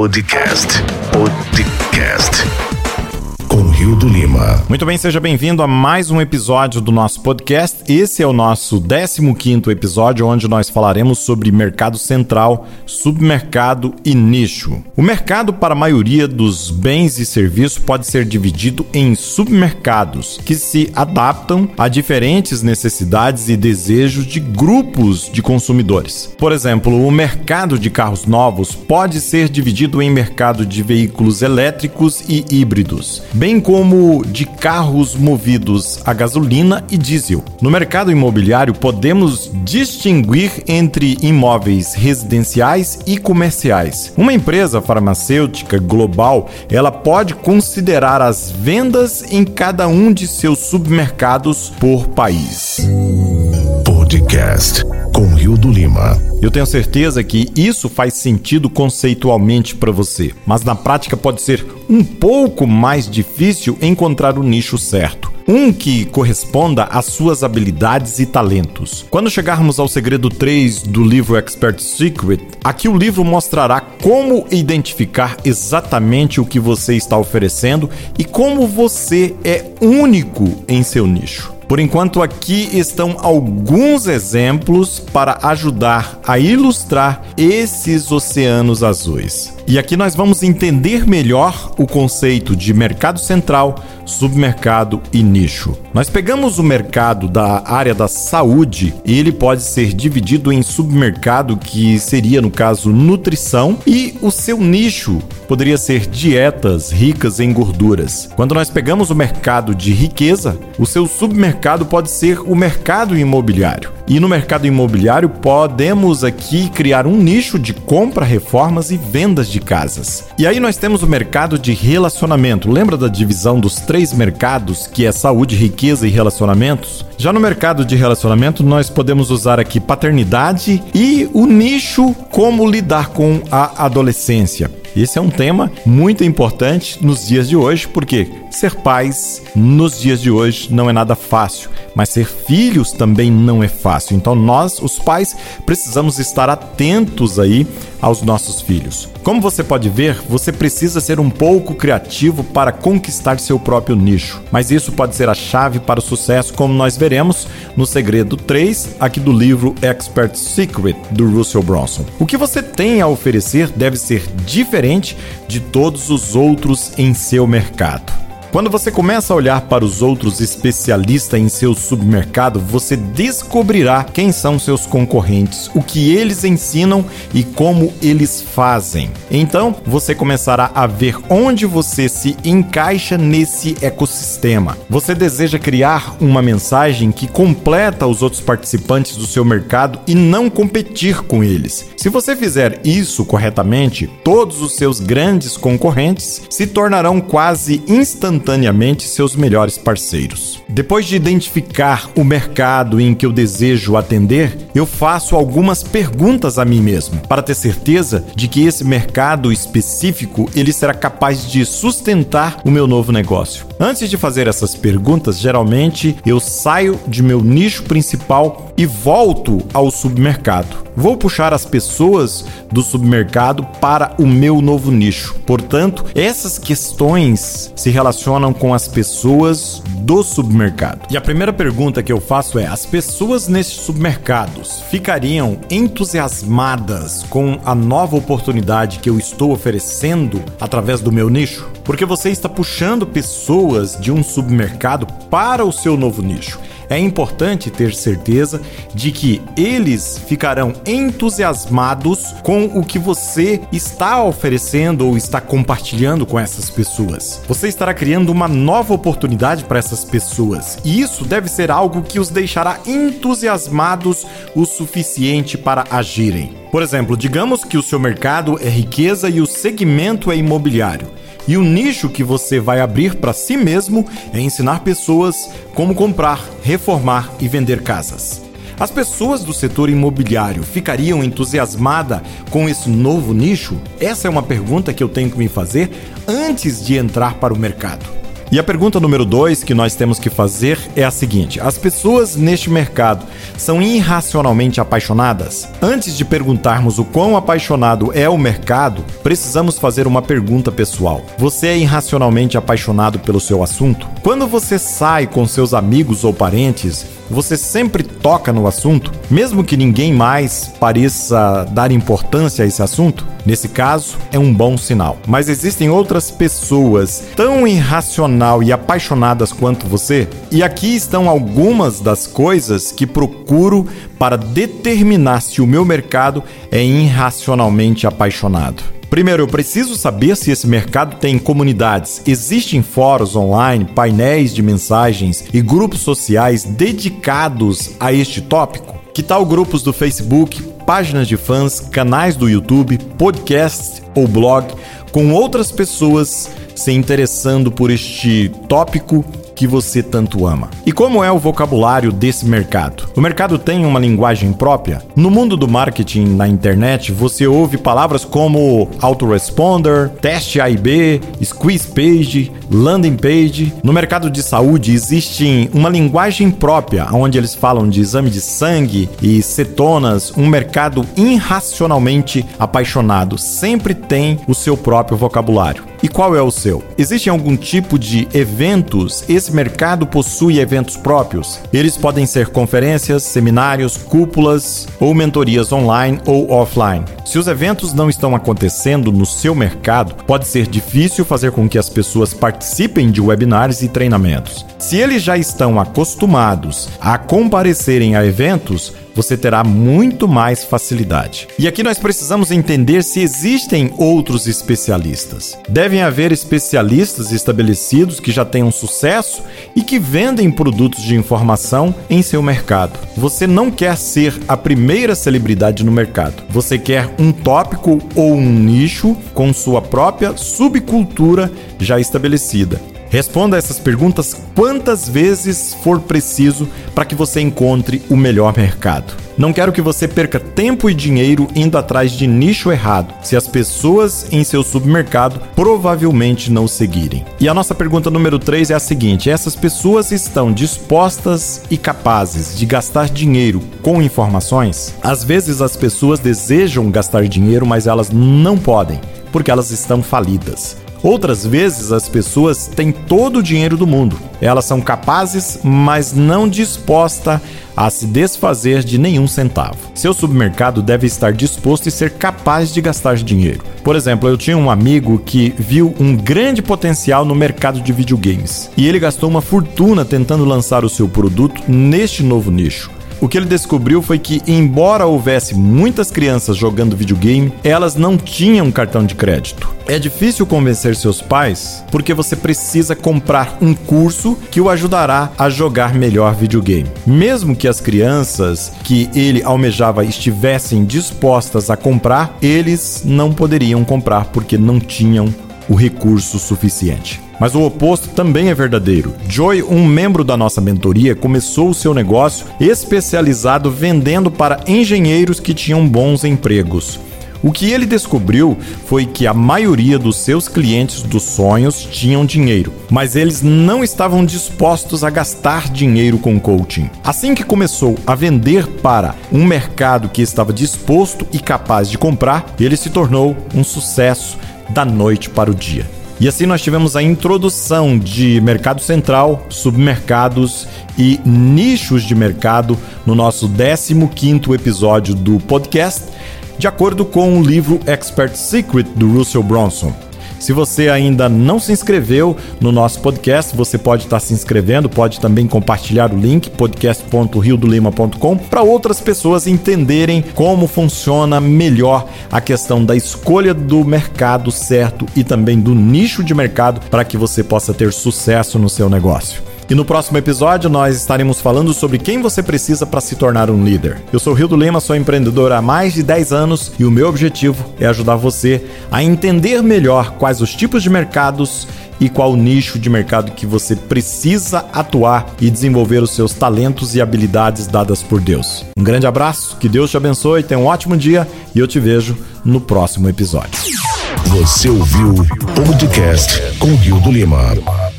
Podcast. Podcast. Do Lima. Muito bem, seja bem-vindo a mais um episódio do nosso podcast. Esse é o nosso 15 episódio, onde nós falaremos sobre mercado central, submercado e nicho. O mercado para a maioria dos bens e serviços pode ser dividido em submercados, que se adaptam a diferentes necessidades e desejos de grupos de consumidores. Por exemplo, o mercado de carros novos pode ser dividido em mercado de veículos elétricos e híbridos bem como de carros movidos a gasolina e diesel. No mercado imobiliário, podemos distinguir entre imóveis residenciais e comerciais. Uma empresa farmacêutica global, ela pode considerar as vendas em cada um de seus submercados por país. Podcast com Rio do Lima. Eu tenho certeza que isso faz sentido conceitualmente para você, mas na prática pode ser um pouco mais difícil encontrar o nicho certo. Um que corresponda às suas habilidades e talentos. Quando chegarmos ao segredo 3 do livro Expert Secret, aqui o livro mostrará como identificar exatamente o que você está oferecendo e como você é único em seu nicho. Por enquanto, aqui estão alguns exemplos para ajudar a ilustrar esses oceanos azuis. E aqui nós vamos entender melhor o conceito de mercado central, submercado e nicho. Nós pegamos o mercado da área da saúde e ele pode ser dividido em submercado, que seria no caso nutrição, e o seu nicho poderia ser dietas ricas em gorduras. Quando nós pegamos o mercado de riqueza, o seu submercado pode ser o mercado imobiliário. E no mercado imobiliário podemos aqui criar um nicho de compra, reformas e vendas de casas. E aí nós temos o mercado de relacionamento. Lembra da divisão dos três mercados, que é saúde, riqueza e relacionamentos? Já no mercado de relacionamento, nós podemos usar aqui paternidade e o nicho como lidar com a adolescência. Esse é um tema muito importante nos dias de hoje, porque ser pais nos dias de hoje não é nada fácil, mas ser filhos também não é fácil. Então nós, os pais, precisamos estar atentos aí aos nossos filhos. Como você pode ver, você precisa ser um pouco criativo para conquistar seu próprio nicho, mas isso pode ser a chave para o sucesso, como nós veremos no segredo 3 aqui do livro Expert Secret do Russell Bronson. O que você tem a oferecer deve ser diferente de todos os outros em seu mercado. Quando você começa a olhar para os outros especialistas em seu submercado, você descobrirá quem são seus concorrentes, o que eles ensinam e como eles fazem. Então, você começará a ver onde você se encaixa nesse ecossistema. Você deseja criar uma mensagem que completa os outros participantes do seu mercado e não competir com eles. Se você fizer isso corretamente, todos os seus grandes concorrentes se tornarão quase instantâneos instantaneamente seus melhores parceiros. Depois de identificar o mercado em que eu desejo atender, eu faço algumas perguntas a mim mesmo para ter certeza de que esse mercado específico ele será capaz de sustentar o meu novo negócio. Antes de fazer essas perguntas, geralmente eu saio de meu nicho principal e volto ao submercado. Vou puxar as pessoas do submercado para o meu novo nicho. Portanto, essas questões se relacionam com as pessoas do submercado. E a primeira pergunta que eu faço é: as pessoas nesses submercados ficariam entusiasmadas com a nova oportunidade que eu estou oferecendo através do meu nicho? Porque você está puxando pessoas de um submercado para o seu novo nicho é importante ter certeza de que eles ficarão entusiasmados com o que você está oferecendo ou está compartilhando com essas pessoas. Você estará criando uma nova oportunidade para essas pessoas e isso deve ser algo que os deixará entusiasmados o suficiente para agirem. Por exemplo, digamos que o seu mercado é riqueza e o segmento é imobiliário. E o nicho que você vai abrir para si mesmo é ensinar pessoas como comprar, reformar e vender casas. As pessoas do setor imobiliário ficariam entusiasmadas com esse novo nicho? Essa é uma pergunta que eu tenho que me fazer antes de entrar para o mercado. E a pergunta número dois que nós temos que fazer é a seguinte: as pessoas neste mercado são irracionalmente apaixonadas? Antes de perguntarmos o quão apaixonado é o mercado, precisamos fazer uma pergunta pessoal. Você é irracionalmente apaixonado pelo seu assunto? Quando você sai com seus amigos ou parentes, você sempre toca no assunto, mesmo que ninguém mais pareça dar importância a esse assunto? Nesse caso, é um bom sinal. Mas existem outras pessoas tão irracional e apaixonadas quanto você? E aqui estão algumas das coisas que procuro para determinar se o meu mercado é irracionalmente apaixonado. Primeiro, eu preciso saber se esse mercado tem comunidades. Existem fóruns online, painéis de mensagens e grupos sociais dedicados a este tópico? Que tal grupos do Facebook, páginas de fãs, canais do YouTube, podcasts ou blog com outras pessoas se interessando por este tópico que você tanto ama. E como é o vocabulário desse mercado? O mercado tem uma linguagem própria? No mundo do marketing na internet, você ouve palavras como autoresponder, teste A e B, squeeze page, landing page. No mercado de saúde existe uma linguagem própria, onde eles falam de exame de sangue e cetonas, um mercado irracionalmente apaixonado. Sempre tem o seu próprio vocabulário. E qual é o seu? Existe algum tipo de eventos? Esse mercado possui eventos próprios. Eles podem ser conferências, seminários, cúpulas ou mentorias online ou offline. Se os eventos não estão acontecendo no seu mercado, pode ser difícil fazer com que as pessoas participem de webinars e treinamentos. Se eles já estão acostumados a comparecerem a eventos, você terá muito mais facilidade. E aqui nós precisamos entender se existem outros especialistas. Devem haver especialistas estabelecidos que já tenham sucesso e que vendem produtos de informação em seu mercado. Você não quer ser a primeira celebridade no mercado. Você quer um tópico ou um nicho com sua própria subcultura já estabelecida. Responda essas perguntas quantas vezes for preciso para que você encontre o melhor mercado. Não quero que você perca tempo e dinheiro indo atrás de nicho errado, se as pessoas em seu submercado provavelmente não seguirem. E a nossa pergunta número 3 é a seguinte: essas pessoas estão dispostas e capazes de gastar dinheiro com informações? Às vezes as pessoas desejam gastar dinheiro, mas elas não podem, porque elas estão falidas. Outras vezes as pessoas têm todo o dinheiro do mundo. Elas são capazes, mas não dispostas a se desfazer de nenhum centavo. Seu submercado deve estar disposto e ser capaz de gastar dinheiro. Por exemplo, eu tinha um amigo que viu um grande potencial no mercado de videogames e ele gastou uma fortuna tentando lançar o seu produto neste novo nicho. O que ele descobriu foi que, embora houvesse muitas crianças jogando videogame, elas não tinham cartão de crédito. É difícil convencer seus pais porque você precisa comprar um curso que o ajudará a jogar melhor videogame. Mesmo que as crianças que ele almejava estivessem dispostas a comprar, eles não poderiam comprar porque não tinham o recurso suficiente. Mas o oposto também é verdadeiro. Joy, um membro da nossa mentoria, começou o seu negócio especializado vendendo para engenheiros que tinham bons empregos. O que ele descobriu foi que a maioria dos seus clientes dos sonhos tinham dinheiro, mas eles não estavam dispostos a gastar dinheiro com coaching. Assim que começou a vender para um mercado que estava disposto e capaz de comprar, ele se tornou um sucesso da noite para o dia. E assim nós tivemos a introdução de mercado central, submercados e nichos de mercado no nosso 15º episódio do podcast, de acordo com o livro Expert Secret do Russell Bronson. Se você ainda não se inscreveu no nosso podcast, você pode estar se inscrevendo, pode também compartilhar o link podcast.riodolima.com para outras pessoas entenderem como funciona melhor a questão da escolha do mercado certo e também do nicho de mercado para que você possa ter sucesso no seu negócio. E no próximo episódio nós estaremos falando sobre quem você precisa para se tornar um líder. Eu sou Rio do Lima, sou empreendedor há mais de 10 anos e o meu objetivo é ajudar você a entender melhor quais os tipos de mercados e qual nicho de mercado que você precisa atuar e desenvolver os seus talentos e habilidades dadas por Deus. Um grande abraço, que Deus te abençoe, tenha um ótimo dia e eu te vejo no próximo episódio. Você ouviu o podcast com Rio do Lima.